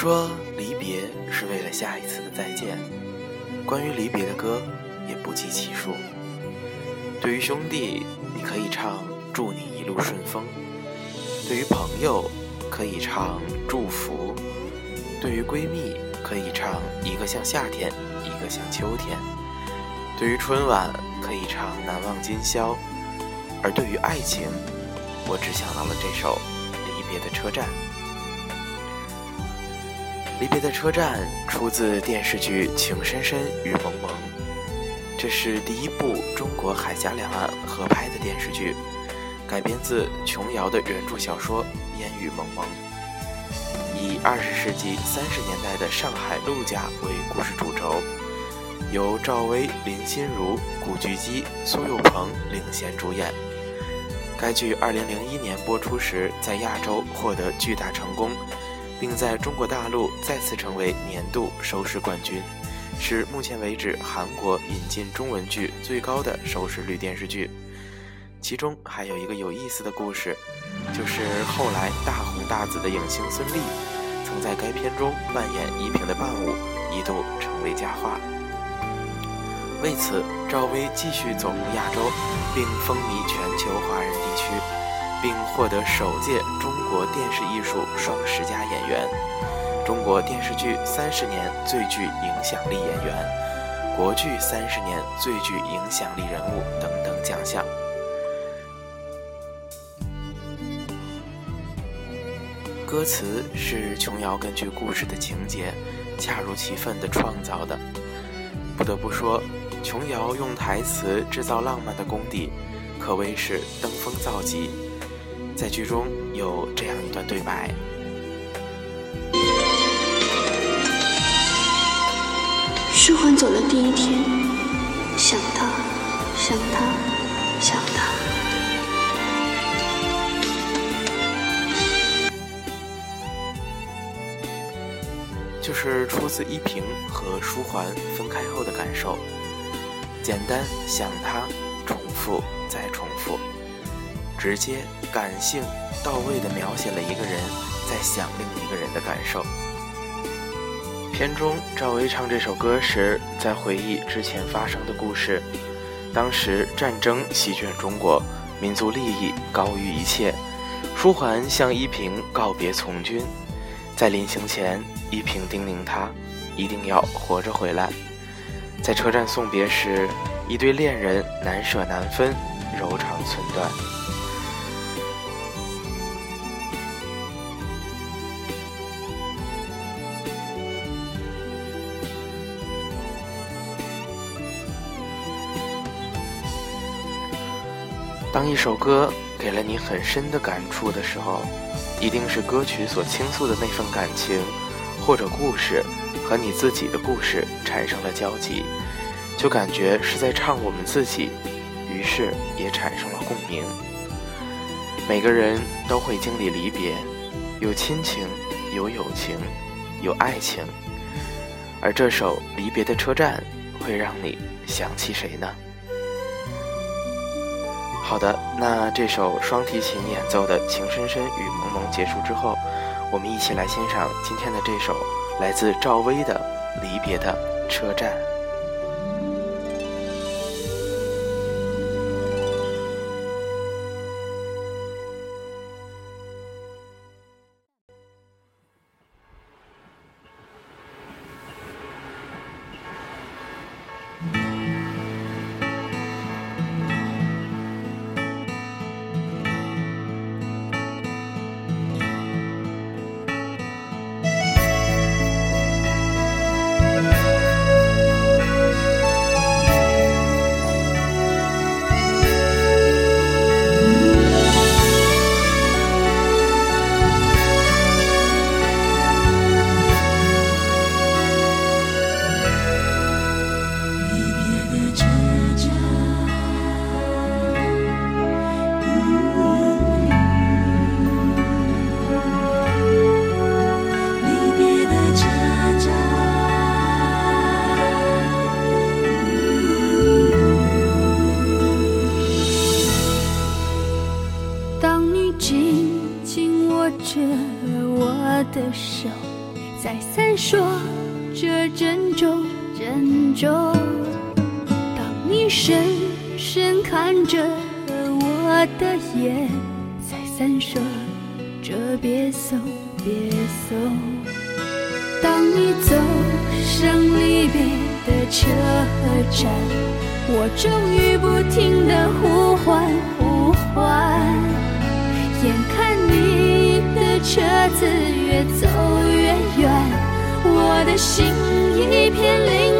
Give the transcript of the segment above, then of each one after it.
说离别是为了下一次的再见，关于离别的歌也不计其数。对于兄弟，你可以唱“祝你一路顺风”；对于朋友，可以唱“祝福”；对于闺蜜，可以唱“一个像夏天，一个像秋天”；对于春晚，可以唱“难忘今宵”；而对于爱情，我只想到了这首《离别的车站》。离别的车站出自电视剧《情深深雨蒙蒙》，这是第一部中国海峡两岸合拍的电视剧，改编自琼瑶的原著小说《烟雨蒙蒙》，以二十世纪三十年代的上海陆家为故事主轴，由赵薇、林心如、古巨基、苏有朋领衔主演。该剧二零零一年播出时，在亚洲获得巨大成功。并在中国大陆再次成为年度收视冠军，是目前为止韩国引进中文剧最高的收视率电视剧。其中还有一个有意思的故事，就是后来大红大紫的影星孙俪，曾在该片中扮演依萍的伴舞，一度成为佳话。为此，赵薇继续走红亚洲，并风靡全球华人地区。并获得首届中国电视艺术双十佳演员、中国电视剧三十年最具影响力演员、国剧三十年最具影响力人物等等奖项。歌词是琼瑶根据故事的情节，恰如其分地创造的。不得不说，琼瑶用台词制造浪漫的功底，可谓是登峰造极。在剧中有这样一段对白：舒缓走的第一天，想他，想他，想他，就是出自依萍和舒缓分开后的感受。简单想他，重复再重复。直接、感性、到位地描写了一个人在想另一个人的感受。片中赵薇唱这首歌时，在回忆之前发生的故事。当时战争席卷中国，民族利益高于一切。舒缓向依萍告别从军，在临行前，依萍叮咛他一定要活着回来。在车站送别时，一对恋人难舍难分，柔肠寸断。当一首歌给了你很深的感触的时候，一定是歌曲所倾诉的那份感情，或者故事和你自己的故事产生了交集，就感觉是在唱我们自己，于是也产生了共鸣。每个人都会经历离别，有亲情，有友情，有爱情，而这首《离别的车站》会让你想起谁呢？好的，那这首双提琴演奏的《情深深雨蒙蒙》结束之后，我们一起来欣赏今天的这首来自赵薇的《离别的车站》。的手再三说着珍重珍重当你深深看着我的眼再三说着别送别送当你走上离别的车站我终于不停的呼唤呼唤眼看你的车子越走越远，我的心一片凌乱。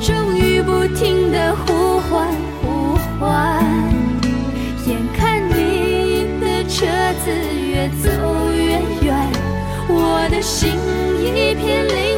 终于不停的呼唤呼唤，眼看你的车子越走越远，我的心一片凌